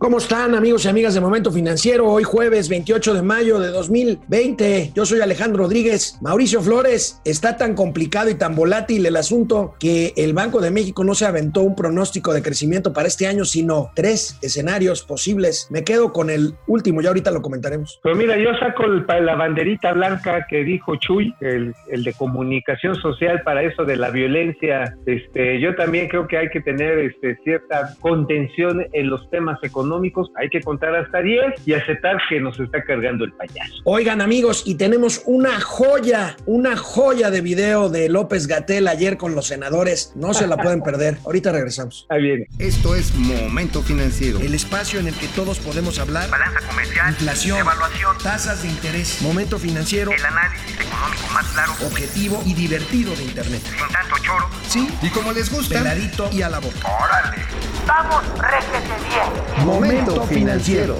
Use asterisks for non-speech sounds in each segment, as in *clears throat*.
¿Cómo están amigos y amigas de Momento Financiero? Hoy jueves 28 de mayo de 2020. Yo soy Alejandro Rodríguez. Mauricio Flores, está tan complicado y tan volátil el asunto que el Banco de México no se aventó un pronóstico de crecimiento para este año, sino tres escenarios posibles. Me quedo con el último, ya ahorita lo comentaremos. Pues mira, yo saco la banderita blanca que dijo Chuy, el, de comunicación social para eso de la violencia. Este, yo también creo que hay que tener este, cierta contención en los temas económicos hay que contar hasta 10 y aceptar que nos está cargando el payaso. Oigan amigos, y tenemos una joya, una joya de video de López Gatel ayer con los senadores. No se la pueden perder. Ahorita regresamos. *laughs* Ahí viene. Esto es Momento Financiero. El espacio en el que todos podemos hablar. Balanza comercial. Inflación. Evaluación. Tasas de interés. Momento Financiero. El análisis económico más claro. Objetivo y divertido de Internet. Sin tanto choro. Sí. Y como les gusta. Peladito y a la boca. Órale. Vamos, réjete bien. Momento Financiero.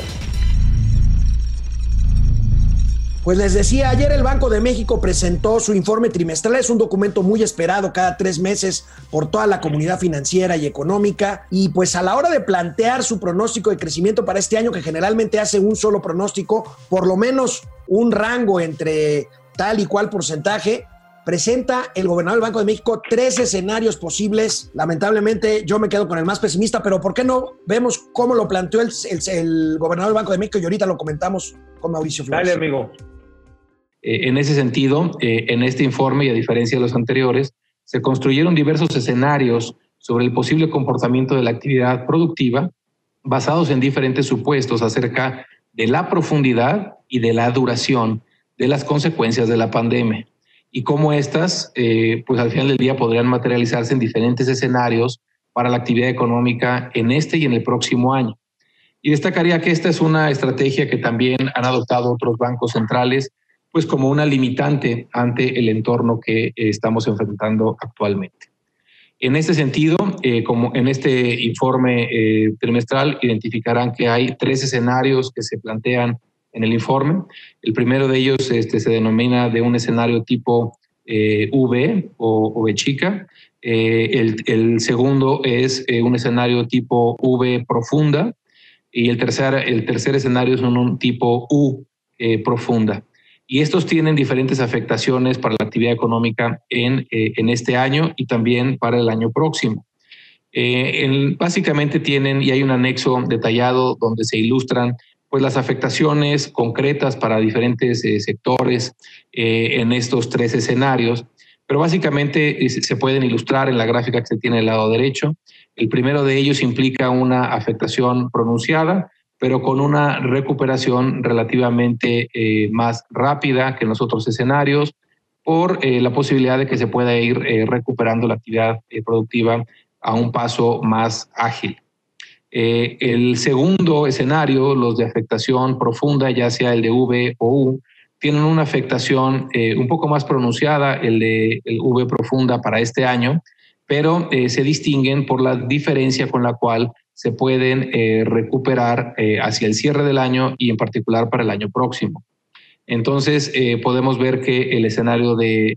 Pues les decía, ayer el Banco de México presentó su informe trimestral. Es un documento muy esperado cada tres meses por toda la comunidad financiera y económica. Y pues a la hora de plantear su pronóstico de crecimiento para este año, que generalmente hace un solo pronóstico, por lo menos un rango entre tal y cual porcentaje, presenta el gobernador del Banco de México tres escenarios posibles. Lamentablemente yo me quedo con el más pesimista, pero ¿por qué no vemos cómo lo planteó el, el, gobernador del Banco de México y ahorita lo comentamos con Mauricio Flores? Dale, amigo. Eh, en ese sentido, eh, en este informe, y a diferencia de los anteriores, se construyeron diversos escenarios sobre el posible comportamiento de la actividad productiva basados en diferentes supuestos acerca de la profundidad y de la duración de las consecuencias de la pandemia y cómo estas, eh, pues al final del día podrían materializarse en diferentes escenarios para la actividad económica en este y en el próximo año. Y destacaría que esta es una estrategia que también han adoptado otros bancos centrales, pues como una limitante ante el entorno que estamos enfrentando actualmente. En este sentido, eh, como en este informe eh, trimestral, identificarán que hay tres escenarios que se plantean en el informe. El primero de ellos este, se denomina de un escenario tipo eh, V o, V chica. Eh, el, el, segundo es eh, un escenario tipo V profunda y el tercer, el tercer escenario es un, tipo U profunda. Y estos tienen diferentes afectaciones para la actividad económica en, en este año y también para el año próximo. básicamente tienen, y hay un anexo detallado donde se ilustran pues las afectaciones concretas para diferentes eh, sectores eh, en estos tres escenarios, pero básicamente se pueden ilustrar en la gráfica que se tiene al lado derecho. El primero de ellos implica una afectación pronunciada, pero con una recuperación relativamente eh, más rápida que en los otros escenarios, por la posibilidad de que se pueda ir recuperando la actividad productiva a un paso más ágil. Eh, el segundo escenario, los de afectación profunda, ya sea el de V o U, tienen una afectación eh, un poco más pronunciada, el de el V profunda para este año, pero eh, se distinguen por la diferencia con la cual se pueden recuperar hacia el cierre del año y en particular para el año próximo. Entonces, podemos ver que el escenario de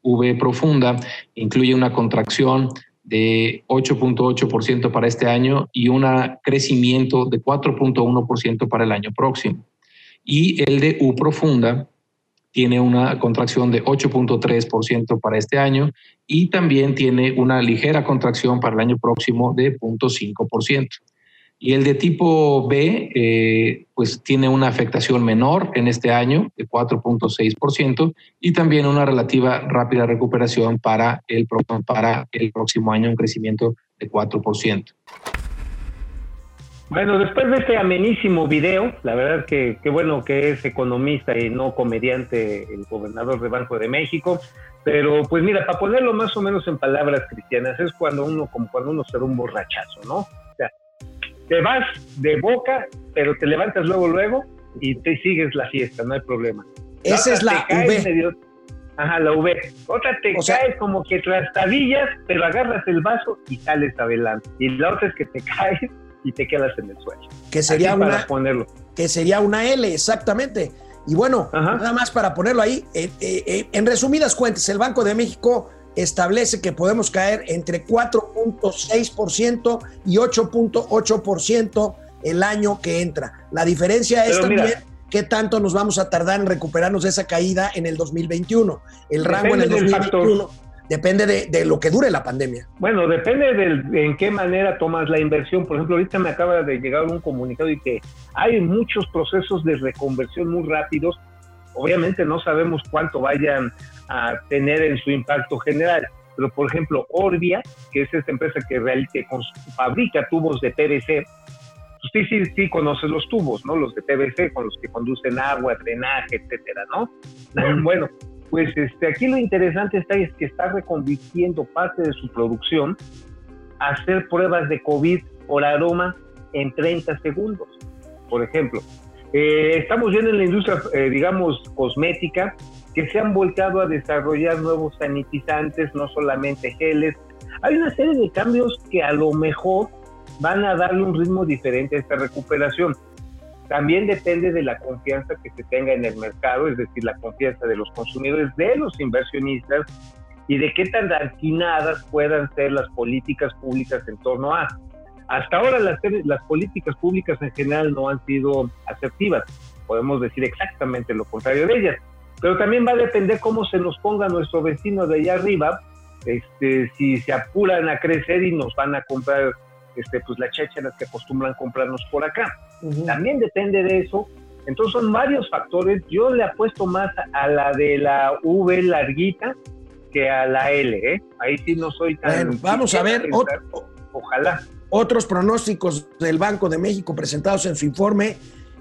V profunda incluye una contracción de 8.8% para este año y un crecimiento de 4.1% para el año próximo. Y el de U profunda tiene una contracción de 8.3% para este año y también tiene una ligera contracción para el año próximo de 0.5%. Y el de tipo B, eh, pues tiene una afectación menor en este año de 4.6% y también una relativa rápida recuperación para el, próximo año, un crecimiento de 4%. Bueno, después de este amenísimo video, la verdad que qué bueno que es economista y no comediante el gobernador de Banco de México, pero pues mira, para ponerlo más o menos en palabras cristianas, es cuando uno, como cuando uno se da un borrachazo, ¿no? Te vas de boca, pero te levantas luego, luego y te sigues la fiesta, no hay problema. Esa es la V. ajá, la V. Otra te caes como que trastadillas, pero agarras el vaso y sales adelante. Y la otra es que te *laughs* caes y te quedas en el suelo. Que sería una ponerlo. Que sería una L, exactamente. Y bueno, nada más para ponerlo ahí, eh, eh, eh, en resumidas cuentas, el Banco de México establece que podemos caer entre 4.6% y 8.8% el año que entra. La diferencia es Pero mira, también qué tanto nos vamos a tardar en recuperarnos de esa caída en el 2021. El rango en el Depende del 2021 depende de, de lo que dure la pandemia. Bueno, depende del, en qué manera tomas la inversión. Por ejemplo, ahorita me acaba de llegar un comunicado y que hay muchos procesos de reconversión muy rápidos. Obviamente no sabemos cuánto vayan a tener en su impacto general. Pero, por ejemplo, Orbia, que es esta empresa que, real, que cons- fabrica tubos de PVC, pues sí, sí, sí conoces los tubos, ¿no? Los de PVC con los que conducen agua, drenaje, etcétera, ¿no? Bueno, pues este, aquí lo interesante está es que está reconvirtiendo parte de su producción a hacer pruebas de COVID por aroma en 30 segundos, por ejemplo. Eh, estamos viendo en la industria, eh, digamos, cosmética, que se han volcado a desarrollar nuevos sanitizantes, no solamente geles. Hay una serie de cambios que a lo mejor van a darle un ritmo diferente a esta recuperación. También depende de la confianza que se tenga en el mercado, es decir, la confianza de los consumidores, de los inversionistas y de qué tan arquinadas puedan ser las políticas públicas en torno a. Hasta ahora las, las políticas públicas en general no han sido asertivas, podemos decir exactamente lo contrario de ellas, pero también va a depender cómo se nos ponga nuestro vecino de allá arriba, este, si se apuran a crecer y nos van a comprar este, pues las chácharas que acostumbran comprarnos por acá. Ujú. También depende de eso. Entonces son varios factores. Yo le apuesto más a la de la V larguita que a la L. ¿eh? Ahí sí no soy tan... Bueno, vamos a ver Ojalá. otros pronósticos del Banco de México presentados en su informe.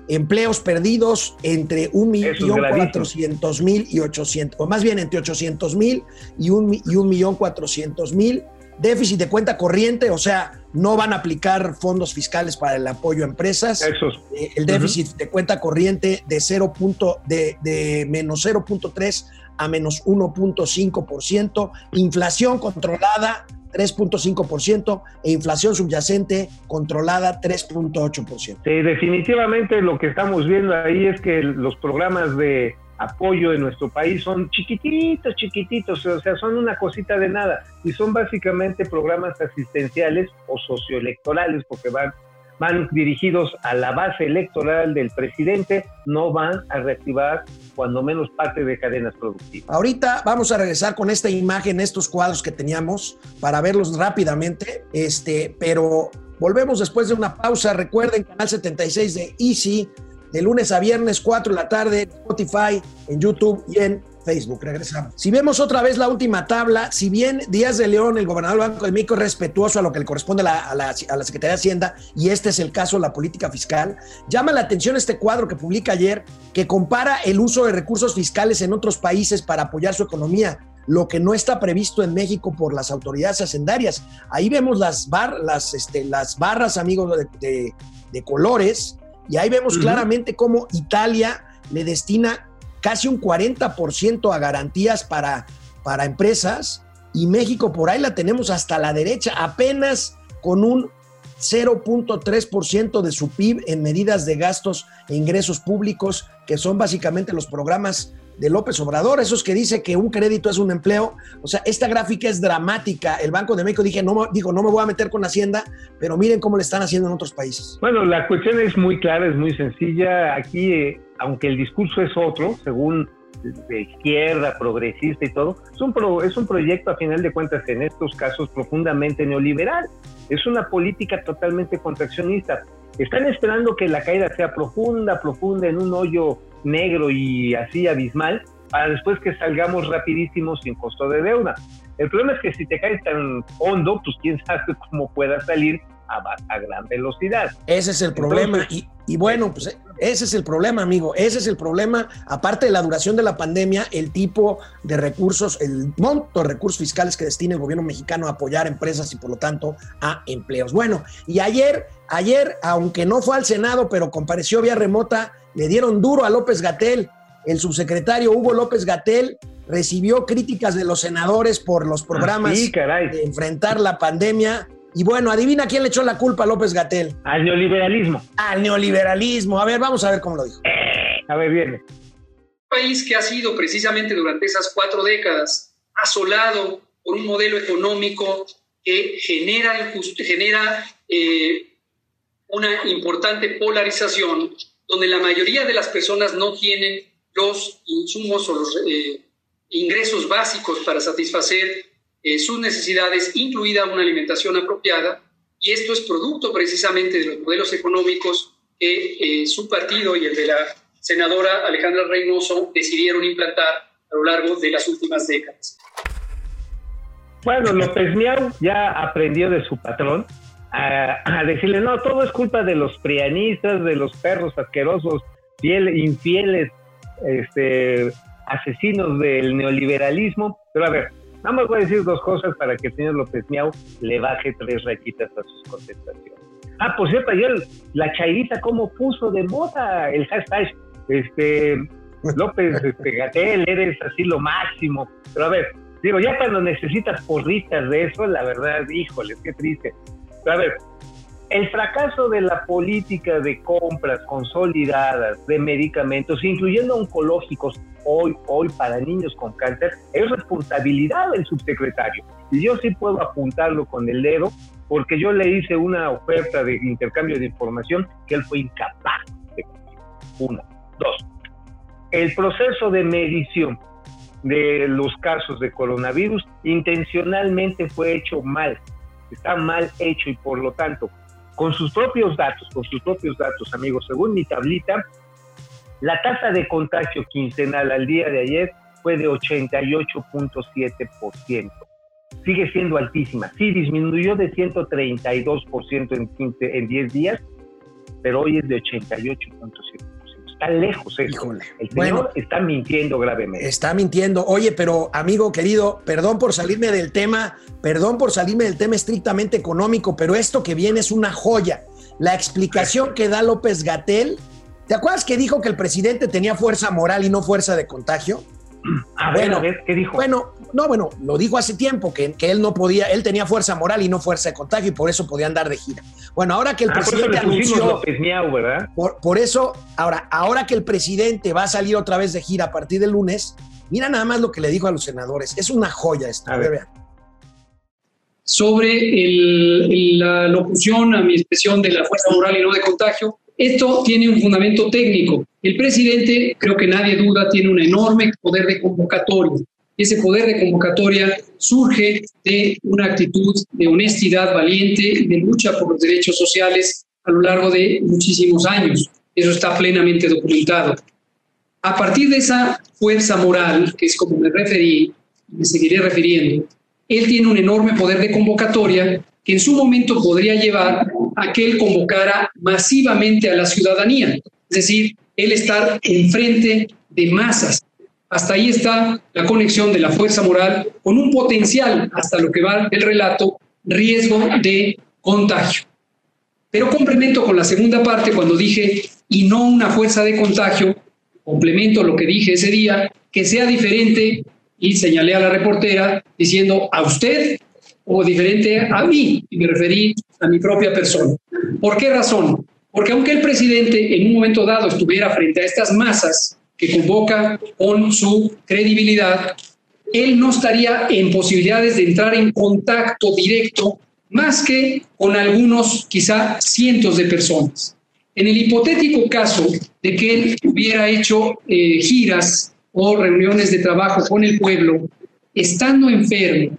Empleos perdidos entre un Eso es millón gravísimo. cuatrocientos mil y 800, o más bien entre 800 mil y un, mi- y un millón cuatrocientos mil. Déficit de cuenta corriente, o sea, no van a aplicar fondos fiscales para el apoyo a empresas. Esos. Eh, el déficit de cuenta corriente de 0. punto- de, de menos 0.3 a menos 1.5%, inflación controlada 3.5% e inflación subyacente controlada 3.8%. Sí, definitivamente lo que estamos viendo ahí es que los programas de apoyo en nuestro país son chiquititos, chiquititos, o sea, son una cosita de nada y son básicamente programas asistenciales o socioelectorales porque van van dirigidos a la base electoral del presidente, no van a reactivar cuando menos parte de cadenas productivas. Ahorita vamos a regresar con esta imagen, estos cuadros que teníamos para verlos rápidamente, este, pero volvemos después de una pausa. Recuerden, canal 76 de Easy, de lunes a viernes, 4 de la tarde, Spotify, en YouTube y en Facebook. Regresamos. Si vemos otra vez la última tabla, si bien Díaz de León, el gobernador del Banco de México, es respetuoso a lo que le corresponde a la, a la- a la Secretaría de Hacienda, y este es el caso de la política fiscal, llama la atención este cuadro que publica ayer, que compara el uso de recursos fiscales en otros países para apoyar su economía lo que no está previsto en México por las autoridades hacendarias. Ahí vemos las, bar, las, este, las barras, amigos, de, de- de colores, y ahí vemos claramente cómo Italia le destina casi un 40% a garantías para, para empresas y México por ahí la tenemos hasta la derecha, apenas con un 0.3% de su PIB en medidas de gastos e ingresos públicos, que son básicamente los programas de López Obrador, esos que dice que un crédito es un empleo. O sea, esta gráfica es dramática. El Banco de México dije, no, no me voy a meter con Hacienda, pero miren cómo le están haciendo en otros países. Bueno, la cuestión es muy clara, es muy sencilla. Aquí, eh, aunque el discurso es otro, según de izquierda, progresista y todo, es un, pro- es un proyecto a final de cuentas en estos casos profundamente neoliberal. Es una política totalmente contraccionista. Están esperando que la caída sea profunda, profunda, en un hoyo negro y así abismal, para después que salgamos rapidísimo sin costo de deuda. El problema es que si te caes tan hondo, pues quién sabe cómo puedas salir a, gran velocidad. Ese es el problema. Y, y bueno, pues ese es el problema, amigo. Ese es el problema. Aparte de la duración de la pandemia, el tipo de recursos, el monto de recursos fiscales que destina el gobierno mexicano a apoyar empresas y por lo tanto a empleos. Bueno, y ayer, ayer, aunque no fue al Senado, pero compareció vía remota, le dieron duro a López Gatel. El subsecretario Hugo López Gatel recibió críticas de los senadores por los programas Sí, caray. de enfrentar la pandemia. Y bueno, adivina quién le echó la culpa a López Gatel Al neoliberalismo. al neoliberalismo. A ver, vamos a ver cómo lo dijo. A ver, viene. país que ha sido precisamente durante esas cuatro décadas asolado por un modelo económico que genera, genera eh, una importante polarización donde la mayoría de las personas no tienen los insumos o los eh, ingresos básicos para satisfacer eh, sus necesidades, incluida una alimentación apropiada, y esto es producto precisamente de los modelos económicos que eh, su partido y el de la senadora Alejandra Reynoso decidieron implantar a lo largo de las últimas décadas. Bueno, López Miau ya aprendió de su patrón a, decirle, no, todo es culpa de los prianistas, de los perros asquerosos, fiel, infieles, este, asesinos del neoliberalismo. Pero a ver, nada más voy a decir dos cosas para que el señor López Miau le baje tres rayitas a sus contestaciones. Ah, por cierto, ayer la chairita cómo puso de moda el hashtag, este, López este, Gatel, eres así lo máximo. Pero a ver, digo, ya cuando necesitas porritas de eso, la verdad, híjole, qué triste. Pero a ver, el fracaso de la política de compras consolidadas de medicamentos, incluyendo oncológicos, hoy, hoy para niños con cáncer, es responsabilidad del subsecretario. Y yo sí puedo apuntarlo con el dedo, porque yo le hice una oferta de intercambio de información que él fue incapaz de cumplir. Una. Dos. El proceso de medición de los casos de coronavirus intencionalmente fue hecho mal. Está mal hecho y por lo tanto con sus propios datos, con sus propios datos, amigos, según mi tablita, la tasa de contagio quincenal al día de ayer fue de 88.7%. Sigue siendo altísima. Sí, disminuyó de 132% en, 15, en 10 días, pero hoy es de 88.7% está lejos eso. El señor está mintiendo gravemente. Está mintiendo. Oye, pero amigo querido, perdón por salirme del tema, perdón por salirme del tema estrictamente económico, pero esto que viene es una joya. La explicación que da López Gatel, ¿te acuerdas que dijo que el presidente tenía fuerza moral y no fuerza de contagio? *clears throat* Ah, bueno, ¿qué dijo? Bueno, no, bueno, lo dijo hace tiempo, que, que, él no podía, él tenía fuerza moral y no fuerza de contagio y por eso podía andar de gira. Bueno, ahora que el ah, presidente anunció... ¿verdad? Por, por, eso, ahora, ahora que el presidente va a salir otra vez de gira a partir del lunes, mira nada más lo que le dijo a los senadores. Es una joya esto. A ver, Sobre el, la locución a mi expresión de la fuerza moral y no de contagio, esto tiene un fundamento técnico. El presidente, creo que nadie duda, tiene un enorme poder de convocatoria. Ese poder de convocatoria surge de una actitud de honestidad valiente de lucha por los derechos sociales a lo largo de muchísimos años. Eso está plenamente documentado. A partir de esa fuerza moral, que es como me referí, me seguiré refiriendo, él tiene un enorme poder de convocatoria que en su momento podría llevar a que él convocara masivamente a la ciudadanía, es decir, él estar enfrente de masas. Hasta ahí está la conexión de la fuerza moral con un potencial, hasta lo que va el relato, riesgo de contagio. Pero complemento con la segunda parte cuando dije, y no una fuerza de contagio, complemento lo que dije ese día, que sea diferente, y señalé a la reportera diciendo, a usted o diferente a mí, y me referí a mi propia persona. ¿Por qué razón? Porque aunque el presidente en un momento dado estuviera frente a estas masas que convoca con su credibilidad, él no estaría en posibilidades de entrar en contacto directo más que con algunos, quizá cientos de personas. En el hipotético caso de que él hubiera hecho eh, giras o reuniones de trabajo con el pueblo, estando enfermo,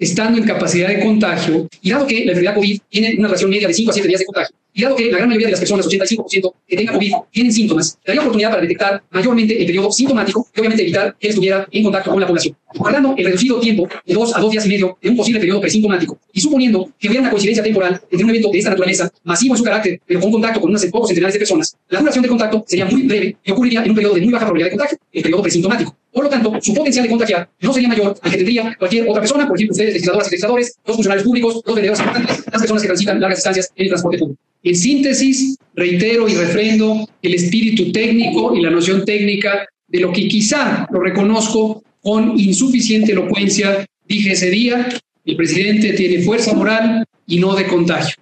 estando en capacidad de contagio, y dado que la enfermedad COVID tiene una relación media de 5 a 7 días de contagio, y dado que la gran mayoría de las personas, 85% que tengan COVID, tienen síntomas, daría oportunidad para detectar mayormente el periodo sintomático y obviamente evitar que estuviera en contacto con la población. Guardando el reducido tiempo de 2 a 2 días y medio de un posible periodo presintomático y suponiendo que hubiera una coincidencia temporal entre un evento de esta naturaleza, masivo en su carácter, pero con contacto con unos pocos centenares de personas, la duración del contacto sería muy breve y ocurriría en un periodo de muy baja probabilidad de contagio, el periodo presintomático. Por lo tanto, su potencial de contagiar no sería mayor al que tendría cualquier otra persona, por ejemplo, ustedes, legisladoras y legisladores, los funcionarios públicos, los vendedores importantes, las personas que transitan largas distancias en el transporte público. En síntesis, reitero y refrendo el espíritu técnico y la noción técnica de lo que quizá lo reconozco con insuficiente elocuencia dije ese día, el presidente tiene fuerza moral y no de contagio.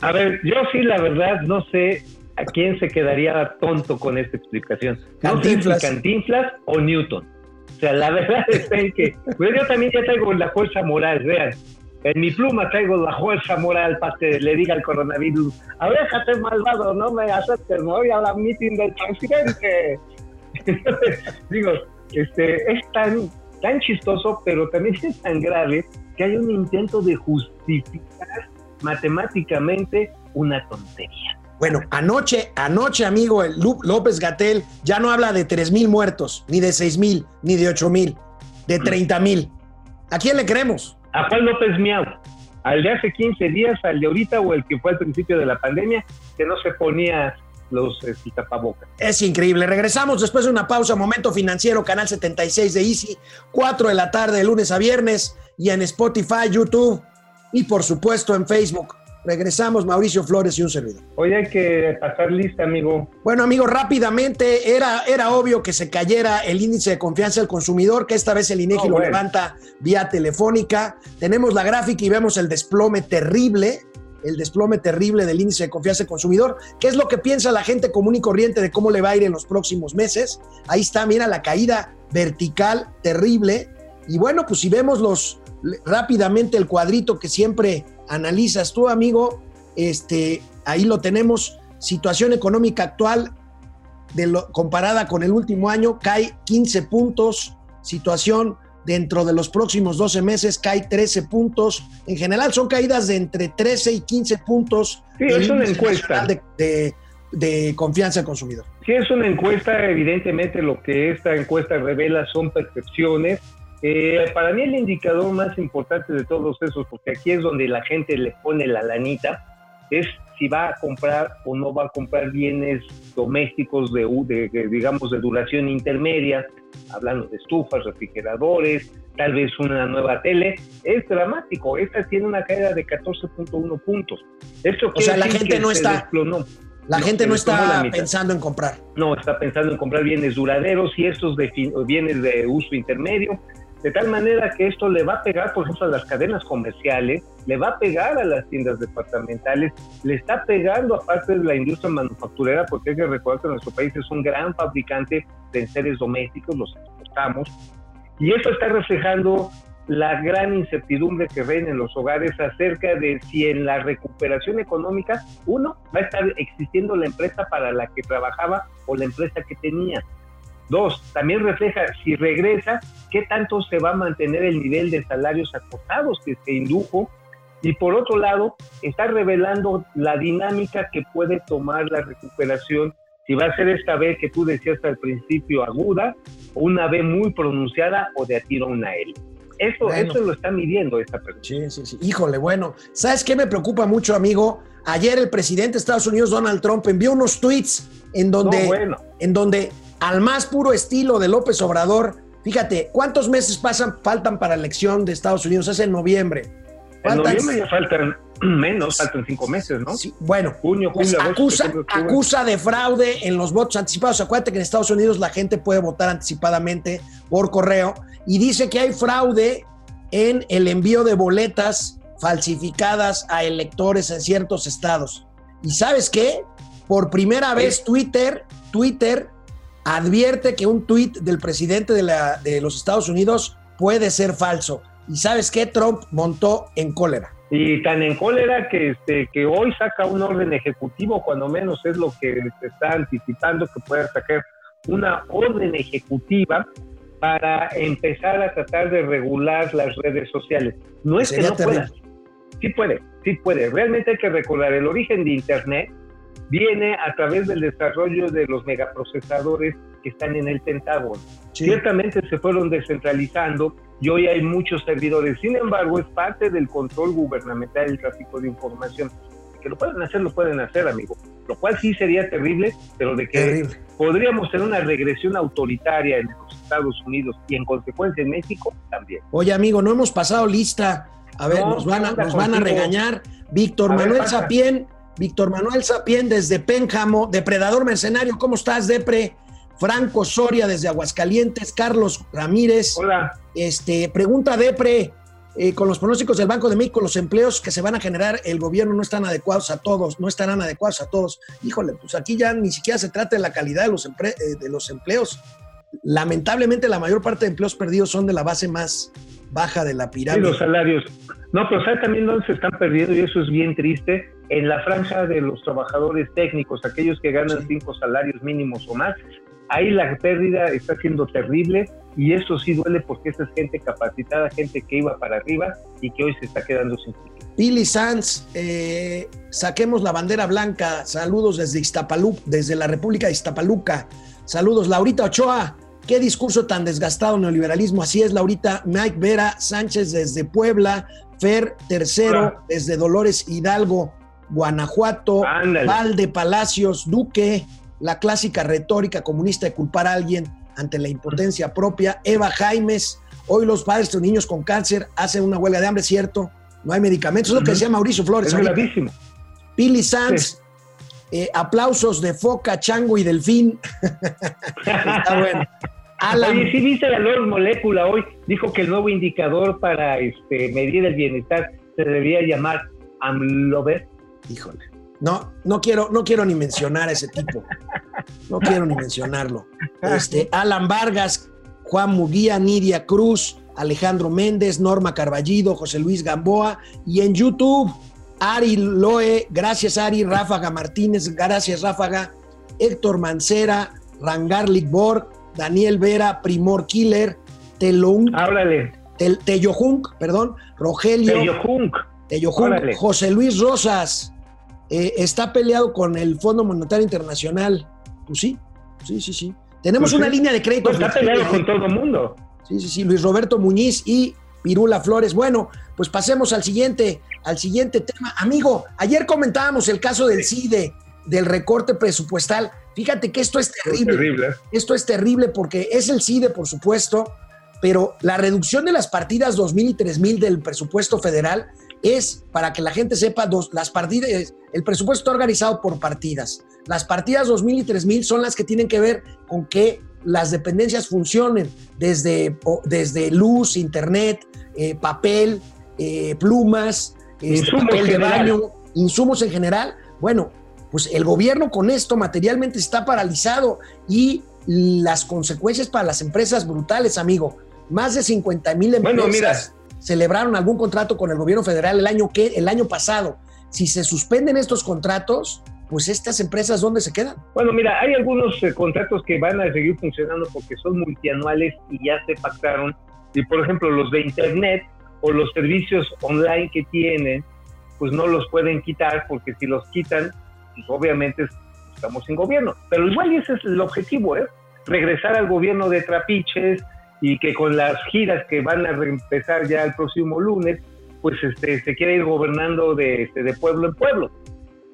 A ver, yo sí la verdad no sé a quién se quedaría tonto con esta explicación. No sé si Cantinflas o Newton. O sea, la *laughs* verdad es que pues yo también ya traigo la fuerza moral, vean. en mi pluma traigo la fuerza moral para que le diga al coronavirus, déjate malvado, no me aceptes, me voy a la meeting del presidente. *laughs* Digo, este, es tan, tan chistoso, pero también es tan grave que hay un intento de justificar matemáticamente una tontería. Bueno, anoche, anoche, amigo, el López Gatel ya no habla de 3 mil muertos, ni de 6 mil, ni de 8 mil, de 30 mil. ¿A quién le creemos? A Juan López Miau. Al de hace 15 días, al de ahorita o el que fue al principio de la pandemia, que no se ponía los eh, tapabocas. Es increíble. Regresamos después de una pausa, Momento Financiero, Canal 76 de Easy, 4 de la tarde, de lunes a viernes, y en Spotify, YouTube y por supuesto en Facebook. Regresamos, Mauricio Flores y un servidor. Hoy hay que pasar lista, amigo. Bueno, amigo, rápidamente, era, era obvio que se cayera el índice de confianza del consumidor, que esta vez el INEGI lo levanta vía telefónica. Tenemos la gráfica y vemos el desplome terrible, el desplome terrible del índice de confianza del consumidor. ¿Qué es lo que piensa la gente común y corriente de cómo le va a ir en los próximos meses? Ahí está, mira la caída vertical terrible. Y bueno, pues si vemos los rápidamente el cuadrito que siempre analizas tú, amigo, este, ahí lo tenemos, situación económica actual de lo, comparada con el último año, cae 15 puntos, situación dentro de los próximos 12 meses cae 13 puntos, en general son caídas de entre 13 y 15 puntos. Sí, es una encuesta. De, de confianza al consumidor. Sí, es una encuesta, evidentemente lo que esta encuesta revela son percepciones, eh, para mí el indicador más importante de todos esos, porque aquí es donde la gente le pone la lanita, es si va a comprar o no va a comprar bienes domésticos de, de, digamos, de duración intermedia, hablando de estufas, refrigeradores, tal vez una nueva tele, es dramático. Esta tiene una caída de 14.1 puntos. Esto o sea, la gente no está... La gente no está pensando en comprar. No, está pensando en comprar bienes duraderos y estos de, bienes de uso intermedio de tal manera que esto le va a pegar, por ejemplo, a las cadenas comerciales, le va a pegar a las tiendas departamentales, le está pegando aparte de la industria manufacturera, porque hay que recordar que nuestro país es un gran fabricante de seres domésticos, los exportamos, y eso está reflejando la gran incertidumbre que reina en los hogares acerca de si en la recuperación económica, uno, va a estar existiendo la empresa para la que trabajaba o la empresa que tenía. Dos, también refleja si regresa, qué tanto se va a mantener el nivel de salarios acotados que se indujo. Y por otro lado, está revelando la dinámica que puede tomar la recuperación, si va a ser esta vez que tú decías al principio aguda, o una vez muy pronunciada o de a tiro una L. Eso, eso lo está midiendo esta persona. Sí, sí, sí. Híjole, bueno. ¿Sabes qué me preocupa mucho, amigo? Ayer el presidente de Estados Unidos, Donald Trump, envió unos tweets en donde, en donde al más puro estilo de López Obrador. Fíjate, ¿cuántos meses pasan, faltan para la elección de Estados Unidos? Es en noviembre. En noviembre ya faltan *clears throat* menos, faltan cinco meses, ¿no? Sí, bueno, Junio, pues acusa, acusa de fraude en los votos anticipados. Acuérdate que en Estados Unidos la gente puede votar anticipadamente por correo y dice que hay fraude en el envío de boletas falsificadas a electores en ciertos estados. ¿Y sabes qué? Por primera vez Twitter, Twitter advierte que un tuit del presidente de, la, de los Estados Unidos puede ser falso. ¿Y sabes qué? Trump montó en cólera. Y tan en cólera que, este, que hoy saca un orden ejecutivo, cuando menos es lo que se está anticipando que pueda sacar una orden ejecutiva para empezar a tratar de regular las redes sociales. No es que no pueda. Sí puede, sí puede. Realmente hay que recordar el origen de Internet viene a través del desarrollo de los megaprocesadores que están en el Pentágono. Ciertamente se fueron descentralizando y hoy hay muchos servidores. Sin embargo, es parte del control gubernamental del tráfico de información. Que lo pueden hacer, lo pueden hacer, amigo. Lo cual sí sería terrible, pero de que podríamos tener una regresión autoritaria en los Estados Unidos y en consecuencia en México también. Oye, amigo, no hemos pasado lista. A ver, nos van a, nos van a regañar. Víctor Manuel Sapien Víctor Manuel Sapien desde Pénjamo, Depredador Mercenario, ¿cómo estás, Depre? Franco Soria desde Aguascalientes, Carlos Ramírez. Hola. Este, pregunta Depre, eh, con los pronósticos del Banco de México, los empleos que se van a generar, el gobierno no están adecuados a todos, no estarán adecuados a todos. Híjole, pues aquí ya ni siquiera se trata de la calidad de los, eh, de los empleos. Lamentablemente la mayor parte de empleos perdidos son de la base más baja de la pirámide. Sí, los salarios, No, pero ¿sabe también dónde se están perdiendo? Y eso es bien triste. En la franja de los trabajadores técnicos, aquellos que ganan cinco salarios mínimos o más. Ahí la pérdida está siendo terrible y eso sí duele porque esa es gente capacitada, gente que iba para arriba y que hoy se está quedando sin. Billy Sanz, eh, saquemos la bandera blanca. Saludos desde Iztapaluca, desde la República de Iztapaluca. Saludos, Laurita Ochoa. Qué discurso tan desgastado neoliberalismo. Así es, Laurita. Mike Vera Sánchez desde Puebla. Fer Tercero Hola. desde Dolores Hidalgo, Guanajuato. Ándale. Valde Palacios, Duque. La clásica retórica comunista de culpar a alguien ante la impotencia propia. Eva Jaimes. Hoy los padres de niños con cáncer hacen una huelga de hambre, ¿cierto? No hay medicamentos. Es lo que decía Mauricio Flores. Es gravísimo. Pili Sanz, eh, aplausos de foca, chango y delfín. *laughs* Está bueno. Alan, Oye, sí viste la Lord Molécula hoy, dijo que el nuevo indicador para este, medir el bienestar se debería llamar AMLOVER. Híjole. No, no quiero, no quiero ni mencionar a ese tipo. No quiero ni mencionarlo. Este, Alan Vargas, Juan Muguía, Nidia Cruz, Alejandro Méndez, Norma Carballido, José Luis Gamboa y en YouTube, Ari Loe, gracias Ari, Ráfaga Martínez, gracias Ráfaga, Héctor Mancera, Rangarlik Borg, Daniel Vera, Primor Killer, Telung, Háblale, Tel- Teyojunk, perdón, Rogelio. Teyojunk, órale. José Luis Rosas, eh, está peleado con el Fondo Monetario Internacional. Pues sí, sí, sí, sí. Tenemos Pues una sí. línea de crédito. Pues está peleado con todo el mundo. Sí, sí, sí, Luis Roberto Muñiz y Pirula Flores. Bueno, pues pasemos al siguiente, al siguiente tema. Amigo, ayer comentábamos el caso del CIDE, del recorte presupuestal. Fíjate que esto es Es terrible. terrible. Esto es terrible porque es el CIDE, por supuesto, pero la reducción de las partidas 2000 y 3000 del presupuesto federal es, para que la gente sepa, dos, las partidas, el presupuesto está organizado por partidas. Las partidas 2000 y 3000 son las que tienen que ver con que las dependencias funcionen desde, desde luz, internet, eh, papel, eh, plumas, este, papel de baño, insumos en general. Bueno, pues el gobierno con esto materialmente está paralizado y las consecuencias para las empresas brutales, amigo. Más de 50 mil empresas Bueno, mira. Celebraron algún contrato con el gobierno federal el año, que, el año pasado. Si se suspenden estos contratos, pues estas empresas, ¿dónde se quedan? Bueno, mira, hay algunos eh, contratos que van a seguir funcionando porque son multianuales y ya se pactaron. Y por ejemplo, los de Internet o los servicios online que tienen, pues no los pueden quitar porque si los quitan, pues obviamente estamos sin gobierno. Pero igual ese es el objetivo, ¿eh? Regresar al gobierno de trapiches y que con las giras que van a empezar ya el próximo lunes, pues este, se quiere ir gobernando de, este, de pueblo en pueblo.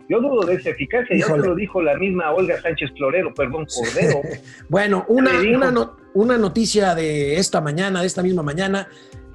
Yo dudo de esa eficacia, ya Híjole. se lo dijo la misma Olga Sánchez Florero, perdón, Cordero. *laughs* Bueno, una, una, no- una noticia de esta mañana, de esta misma mañana,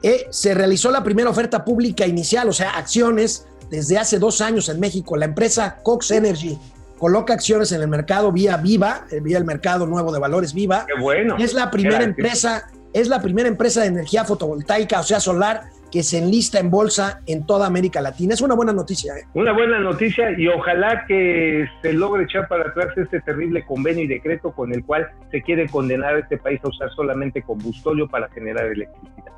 eh, se realizó la primera oferta pública inicial, o sea, acciones, desde hace dos años en México. La empresa Cox Energy coloca acciones en el mercado vía Viva, eh, vía el mercado nuevo de valores Viva. Qué bueno. Es la primera empresa, es la primera empresa de energía fotovoltaica, o sea, solar, que se enlista en bolsa en toda América Latina. Es una buena noticia. ¿eh? Una buena noticia y ojalá que se logre echar para atrás este terrible convenio y decreto con el cual se quiere condenar a este país a usar solamente combustóleo para generar electricidad.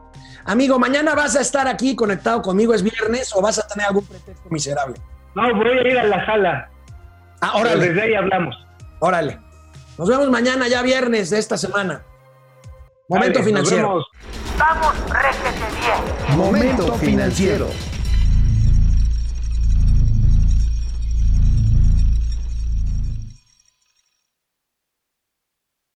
Amigo, mañana vas a estar aquí conectado conmigo, es viernes, o vas a tener algún pretexto miserable. No, voy a ir a la sala. Ah, pero. Desde ahí hablamos. Órale. Nos vemos mañana, ya viernes de esta semana. Momento financiero. Vamos, réjete bien. Momento financiero.